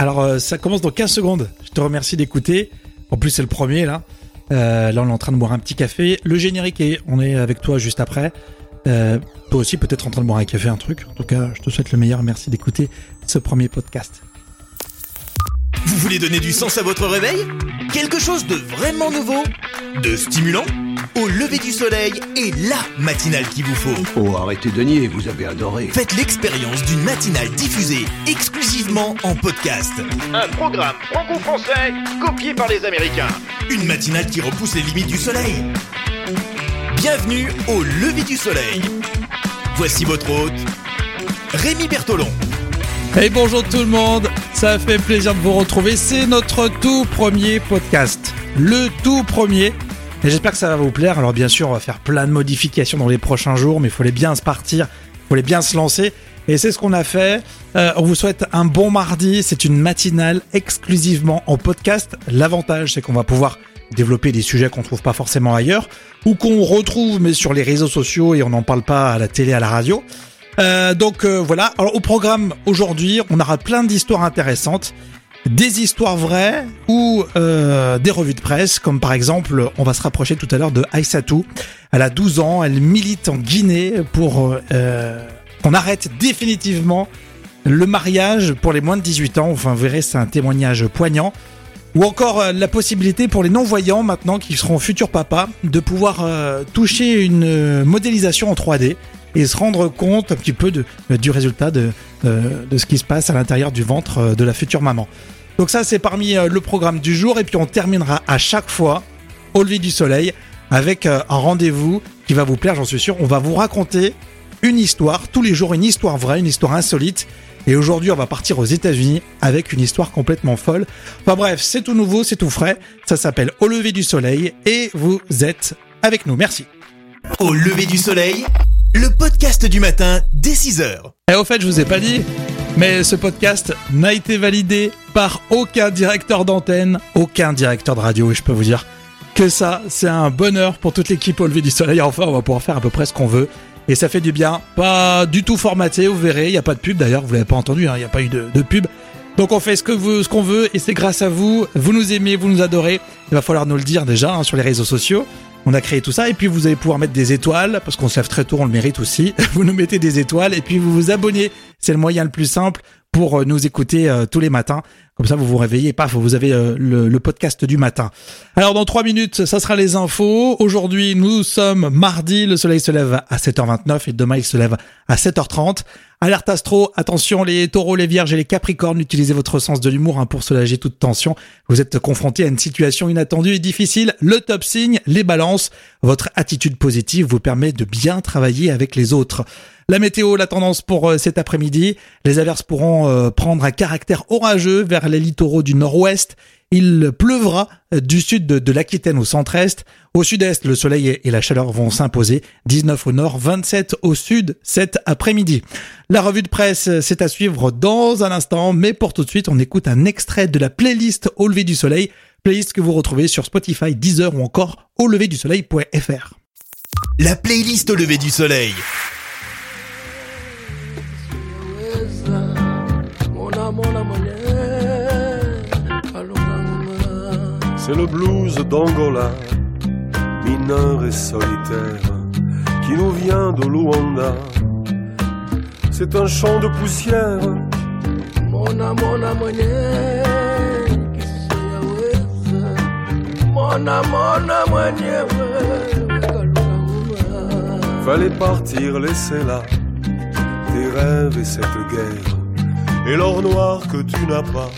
Alors, euh, ça commence dans 15 secondes. Je te remercie d'écouter. En plus, c'est le premier, là. Euh, là, on est en train de boire un petit café. Le générique est, on est avec toi juste après. Euh, toi aussi, peut-être en train de boire un café, un truc. En tout cas, je te souhaite le meilleur. Merci d'écouter ce premier podcast. Vous voulez donner du sens à votre réveil? Quelque chose de vraiment nouveau? De stimulant? Au lever du soleil et la matinale qu'il vous faut. Oh, arrêtez de nier, vous avez adoré. Faites l'expérience d'une matinale diffusée exclusivement en podcast. Un programme franco-français copié par les Américains. Une matinale qui repousse les limites du soleil. Bienvenue au lever du soleil. Voici votre hôte, Rémi Bertolon. Hey bonjour tout le monde, ça fait plaisir de vous retrouver. C'est notre tout premier podcast, le tout premier. J'espère que ça va vous plaire. Alors bien sûr, on va faire plein de modifications dans les prochains jours, mais il fallait bien se partir, il fallait bien se lancer. Et c'est ce qu'on a fait. Euh, on vous souhaite un bon mardi. C'est une matinale exclusivement en podcast. L'avantage, c'est qu'on va pouvoir développer des sujets qu'on trouve pas forcément ailleurs ou qu'on retrouve mais sur les réseaux sociaux et on n'en parle pas à la télé, à la radio. Euh, donc euh, voilà. Alors au programme aujourd'hui, on aura plein d'histoires intéressantes, des histoires vraies ou euh, des revues de presse, comme par exemple, on va se rapprocher tout à l'heure de Aïssatou. Elle a 12 ans, elle milite en Guinée pour euh, qu'on arrête définitivement le mariage pour les moins de 18 ans. Enfin, vous verrez, c'est un témoignage poignant. Ou encore euh, la possibilité pour les non-voyants maintenant qui seront futurs papas de pouvoir euh, toucher une euh, modélisation en 3D et se rendre compte un petit peu de, du résultat de, de, de ce qui se passe à l'intérieur du ventre euh, de la future maman. Donc ça c'est parmi euh, le programme du jour et puis on terminera à chaque fois au lever du soleil avec euh, un rendez-vous qui va vous plaire j'en suis sûr. On va vous raconter une histoire, tous les jours une histoire vraie, une histoire insolite. Et aujourd'hui, on va partir aux États-Unis avec une histoire complètement folle. Enfin bref, c'est tout nouveau, c'est tout frais. Ça s'appelle Au lever du soleil et vous êtes avec nous. Merci. Au lever du soleil, le podcast du matin dès 6h. Et au fait, je vous ai pas dit, mais ce podcast n'a été validé par aucun directeur d'antenne, aucun directeur de radio. Et je peux vous dire que ça, c'est un bonheur pour toute l'équipe au lever du soleil. Enfin, on va pouvoir faire à peu près ce qu'on veut. Et ça fait du bien. Pas du tout formaté, vous verrez. Il n'y a pas de pub d'ailleurs, vous l'avez pas entendu, hein, il n'y a pas eu de, de pub. Donc on fait ce que vous, ce qu'on veut et c'est grâce à vous. Vous nous aimez, vous nous adorez. Il va falloir nous le dire déjà hein, sur les réseaux sociaux. On a créé tout ça et puis vous allez pouvoir mettre des étoiles parce qu'on se lève très tôt, on le mérite aussi. Vous nous mettez des étoiles et puis vous vous abonnez. C'est le moyen le plus simple pour euh, nous écouter euh, tous les matins. Comme ça, vous vous réveillez, paf, vous avez euh, le, podcast du matin. Alors, dans trois minutes, ça sera les infos. Aujourd'hui, nous sommes mardi. Le soleil se lève à 7h29 et demain, il se lève à 7h30. Alerte astro, attention les taureaux, les vierges et les capricornes, utilisez votre sens de l'humour hein, pour soulager toute tension. Vous êtes confrontés à une situation inattendue et difficile. Le top signe, les balances. Votre attitude positive vous permet de bien travailler avec les autres. La météo, la tendance pour euh, cet après-midi. Les averses pourront euh, prendre un caractère orageux vers les littoraux du nord-ouest. Il pleuvra du sud de, l'Aquitaine au centre-est. Au sud-est, le soleil et- et la chaleur vont s'imposer. 19 au nord, 27 au sud cet après-midi. La revue de presse, euh, c'est à suivre dans un instant, mais pour tout de suite, on écoute un extrait de la playlist Au lever du soleil, playlist que vous retrouvez sur Spotify, Deezer ou encore au lever du soleil.fr. La playlist au lever du soleil. C'est le blues d'Angola, mineur et solitaire, qui nous vient de Luanda. C'est un champ de poussière, Mona mona kisiyaweza Mona fallait partir, laisser là tes rêves et cette guerre, et l'or noir que tu n'as pas.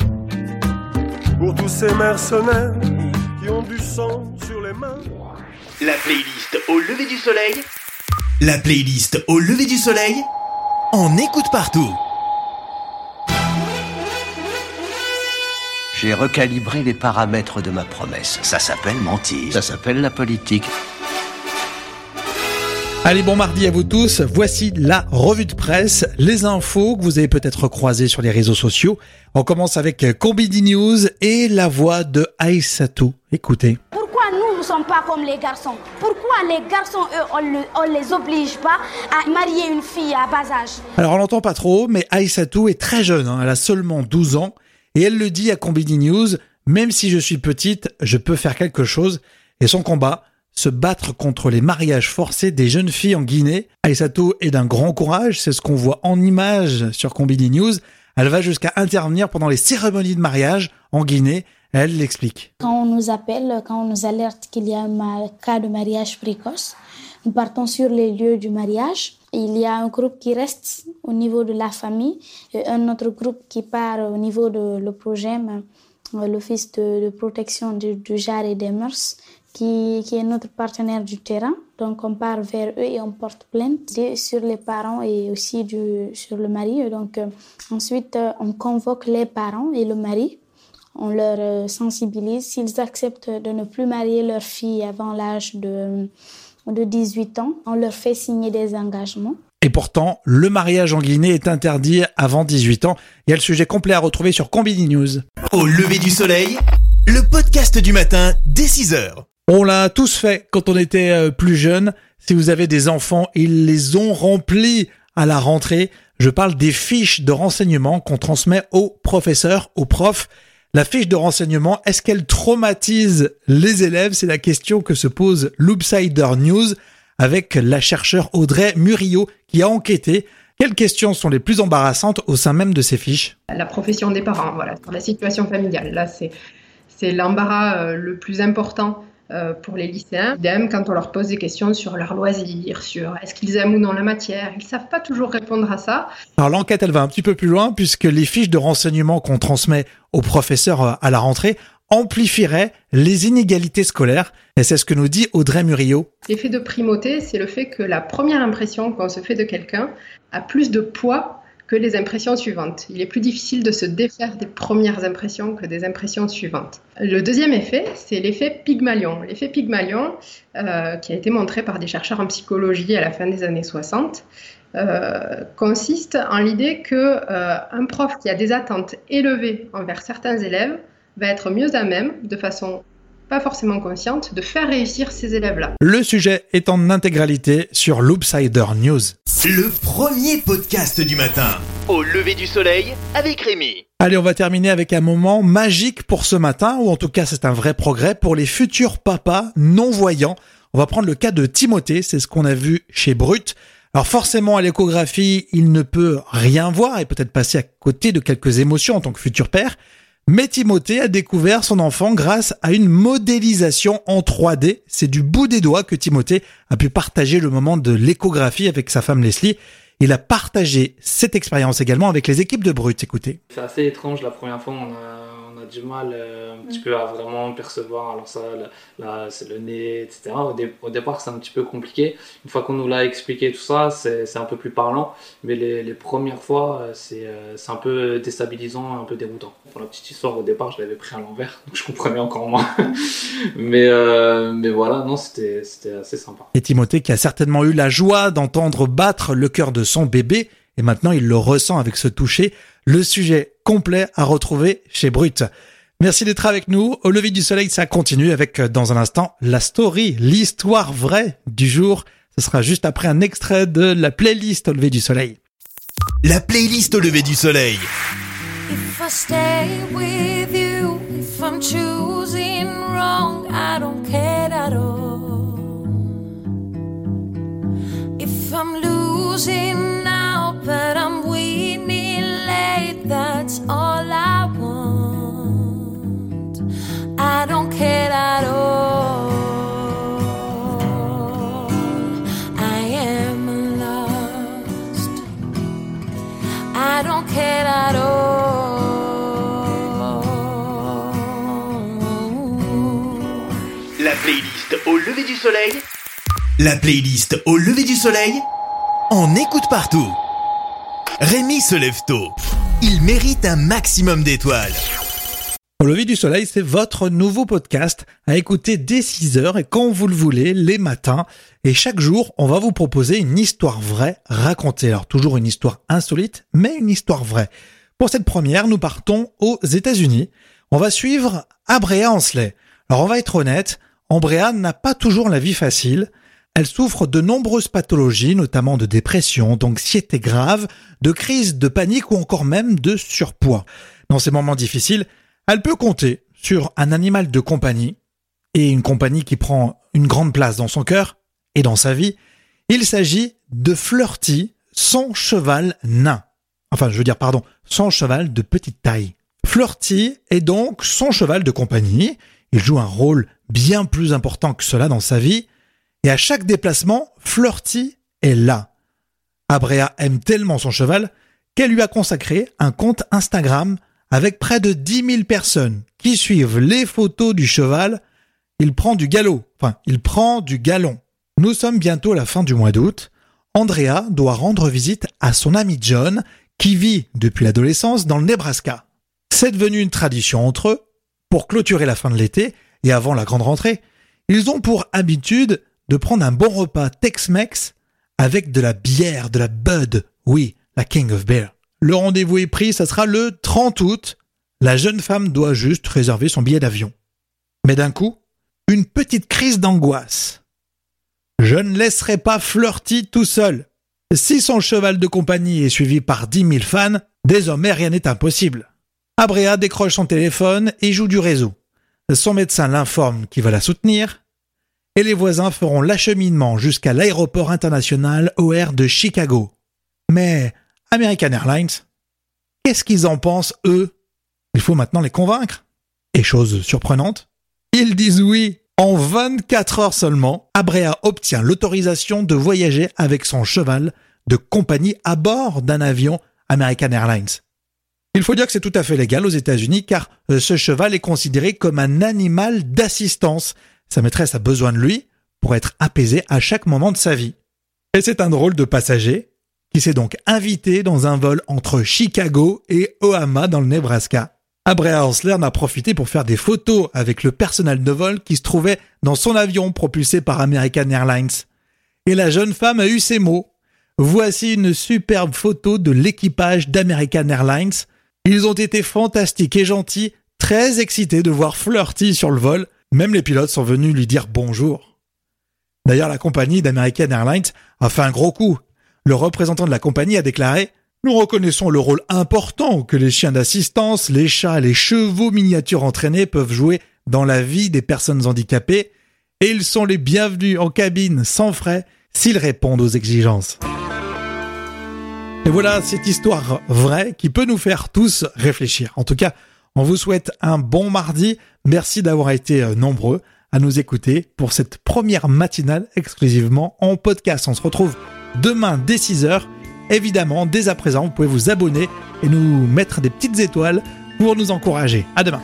Pour tous ces mercenaires qui ont du sang sur les mains. La playlist au lever du soleil La playlist au lever du soleil, on écoute partout. J'ai recalibré les paramètres de ma promesse. Ça s'appelle mentir. Ça s'appelle la politique. Allez, bon mardi à vous tous. Voici la revue de presse, les infos que vous avez peut-être croisées sur les réseaux sociaux. On commence avec Combini News et la voix de Aïssatou. Écoutez. Pourquoi nous ne sommes pas comme les garçons? Pourquoi les garçons, eux, on, le- on les oblige pas à marier une fille à bas âge? Alors on l'entend pas trop, mais Aïssatou est très jeune, hein, elle a seulement 12 ans et elle le dit à Combini News, même si je suis petite, je peux faire quelque chose. Et son combat, se battre contre les mariages forcés des jeunes filles en Guinée. Aïssato est d'un grand courage, c'est ce qu'on voit en images sur Combini News. Elle va jusqu'à intervenir pendant les cérémonies de mariage en Guinée. Elle l'explique. Quand on nous appelle, quand on nous alerte qu'il y a un cas de mariage précoce, nous partons sur les lieux du mariage. Il y a un groupe qui reste au niveau de la famille et un autre groupe qui part au niveau de l'OPROGEM, l'Office de, protection du, du et des mœurs, qui, qui, est notre partenaire du terrain. Donc on part vers eux et on porte plainte sur les parents et aussi du, sur le mari. Donc euh, ensuite euh, on convoque les parents et le mari. On leur euh, sensibilise. S'ils acceptent de ne plus marier leur fille avant l'âge de, de 18 ans, on leur fait signer des engagements. Et pourtant, le mariage en Guinée est interdit avant 18 ans. Il y a le sujet complet à retrouver sur Combini News. Au lever du soleil, le podcast du matin dès 6 heures. On l'a tous fait quand on était euh, plus jeune. Si vous avez des enfants, ils les ont remplis à la rentrée. Je parle des fiches de renseignement qu'on transmet aux professeurs, aux profs. La fiche de renseignement, est-ce qu'elle traumatise les élèves? C'est la question que se pose Loopsider News avec la chercheure Audrey Murillo qui a enquêté. Quelles questions sont les plus embarrassantes au sein même de ces fiches? La profession des parents, voilà, la situation familiale. Là, c'est l'embarras euh, le plus important euh, pour les lycéens. Idem, quand on leur pose des questions sur leurs loisirs, sur est-ce qu'ils aiment ou non la matière, ils savent pas toujours répondre à ça. Alors l'enquête, elle va un petit peu plus loin puisque les fiches de renseignement qu'on transmet aux professeurs euh, à la rentrée amplifieraient les inégalités scolaires. Et c'est ce que nous dit Audrey Murillo. L'effet de primauté, c'est le fait que la première impression qu'on se fait de quelqu'un a plus de poids les impressions suivantes. Il est plus difficile de se défaire des premières impressions que des impressions suivantes. Le deuxième effet, c'est l'effet Pygmalion. L'effet Pygmalion, euh, qui a été montré par des chercheurs en psychologie à la fin des années 60, euh, consiste en l'idée que euh, un prof qui a des attentes élevées envers certains élèves va être mieux à même, de façon pas forcément consciente, de faire réussir ces élèves-là. Le sujet est en intégralité sur Loopsider News. Le premier podcast du matin. Au lever du soleil avec Rémi. Allez, on va terminer avec un moment magique pour ce matin, ou en tout cas c'est un vrai progrès pour les futurs papas non-voyants. On va prendre le cas de Timothée, c'est ce qu'on a vu chez Brut. Alors forcément, à l'échographie, il ne peut rien voir et peut-être passer à côté de quelques émotions en tant que futur père. Mais Timothée a découvert son enfant grâce à une modélisation en 3D. C'est du bout des doigts que Timothée a pu partager le moment de l'échographie avec sa femme Leslie. Il a partagé cette expérience également avec les équipes de Brut. Écoutez. C'est assez étrange la première fois. On a du mal euh, un petit peu à vraiment percevoir. Alors ça, là, c'est le nez, etc. Au, départ, c'est un petit peu compliqué. Une fois qu'on nous l'a expliqué tout ça, c'est un peu plus parlant. Mais les, les premières fois, euh, c'est un peu déstabilisant, un peu déroutant. Pour la petite histoire, au départ, je l'avais pris à l'envers, donc je comprenais encore moins. mais, euh, mais voilà, non, c'était assez sympa. Et Timothée qui a certainement eu la joie d'entendre battre le cœur de son bébé, et maintenant il le ressent avec ce toucher. Le sujet complet à retrouver chez Brut. Merci d'être avec nous. Au lever du soleil, ça continue avec, euh, dans un instant, la story, l'histoire vraie du jour. Ce sera juste après un extrait de la playlist au lever du soleil. La playlist au lever du soleil. If La playlist au lever du soleil. La playlist au lever du soleil. On écoute partout. Rémi se lève tôt il mérite un maximum d'étoiles. Au lever du soleil, c'est votre nouveau podcast à écouter dès 6 heures et quand vous le voulez, les matins. Et chaque jour, on va vous proposer une histoire vraie racontée. Alors toujours une histoire insolite, mais une histoire vraie. Pour cette première, nous partons aux États-Unis. On va suivre Abrea Ansley. Alors on va être honnête, Ambrea n'a pas toujours la vie facile. Elle souffre de nombreuses pathologies, notamment de dépression, d'anxiété grave, de crise de panique ou encore même de surpoids. Dans ces moments difficiles, elle peut compter sur un animal de compagnie, et une compagnie qui prend une grande place dans son cœur et dans sa vie. Il s'agit de Flirty, son cheval nain. Enfin, je veux dire, pardon, son cheval de petite taille. Flirty est donc son cheval de compagnie. Il joue un rôle bien plus important que cela dans sa vie. Et à chaque déplacement, Flirty est là. Abrea aime tellement son cheval qu'elle lui a consacré un compte Instagram avec près de 10 000 personnes qui suivent les photos du cheval. Il prend du galop, enfin, il prend du galon. Nous sommes bientôt à la fin du mois d'août. Andrea doit rendre visite à son ami John, qui vit depuis l'adolescence dans le Nebraska. C'est devenu une tradition entre eux. Pour clôturer la fin de l'été et avant la grande rentrée, ils ont pour habitude de prendre un bon repas Tex-Mex avec de la bière, de la Bud, oui, la King of Beer. Le rendez-vous est pris, ça sera le 30 août. La jeune femme doit juste réserver son billet d'avion. Mais d'un coup, une petite crise d'angoisse. Je ne laisserai pas Flirty tout seul. Si son cheval de compagnie est suivi par dix mille fans, désormais rien n'est impossible. Abrea décroche son téléphone et joue du réseau. Son médecin l'informe qu'il va la soutenir et les voisins feront l'acheminement jusqu'à l'aéroport international OR de Chicago. Mais American Airlines, qu'est-ce qu'ils en pensent, eux? Il faut maintenant les convaincre. Et chose surprenante, ils disent oui. En 24 heures seulement, Abrea obtient l'autorisation de voyager avec son cheval de compagnie à bord d'un avion American Airlines. Il faut dire que c'est tout à fait légal aux États-Unis car euh, ce cheval est considéré comme un animal d'assistance. Sa maîtresse a besoin de lui pour être apaisée à chaque moment de sa vie. Et c'est un drôle de passager qui s'est donc invité dans un vol entre Chicago et Omaha dans le Nebraska. Abrea Hansler en a profité pour faire des photos avec le personnel de vol qui se trouvait dans son avion propulsé par American Airlines. Et la jeune femme a eu ces mots. Voici une superbe photo de l'équipage d'American Airlines. Ils ont été fantastiques et gentils, très excités de voir Flirty sur le vol. Même les pilotes sont venus lui dire bonjour. D'ailleurs, la compagnie d'American Airlines a fait un gros coup. Le représentant de la compagnie a déclaré nous reconnaissons le rôle important que les chiens d'assistance, les chats, les chevaux miniatures entraînés peuvent jouer dans la vie des personnes handicapées et ils sont les bienvenus en cabine sans frais s'ils répondent aux exigences. Et voilà cette histoire vraie qui peut nous faire tous réfléchir. En tout cas, on vous souhaite un bon mardi. Merci d'avoir été euh, nombreux à nous écouter pour cette première matinale exclusivement en podcast. On se retrouve demain dès 6h Évidemment, dès à présent, vous pouvez vous abonner et nous mettre des petites étoiles pour nous encourager. À demain.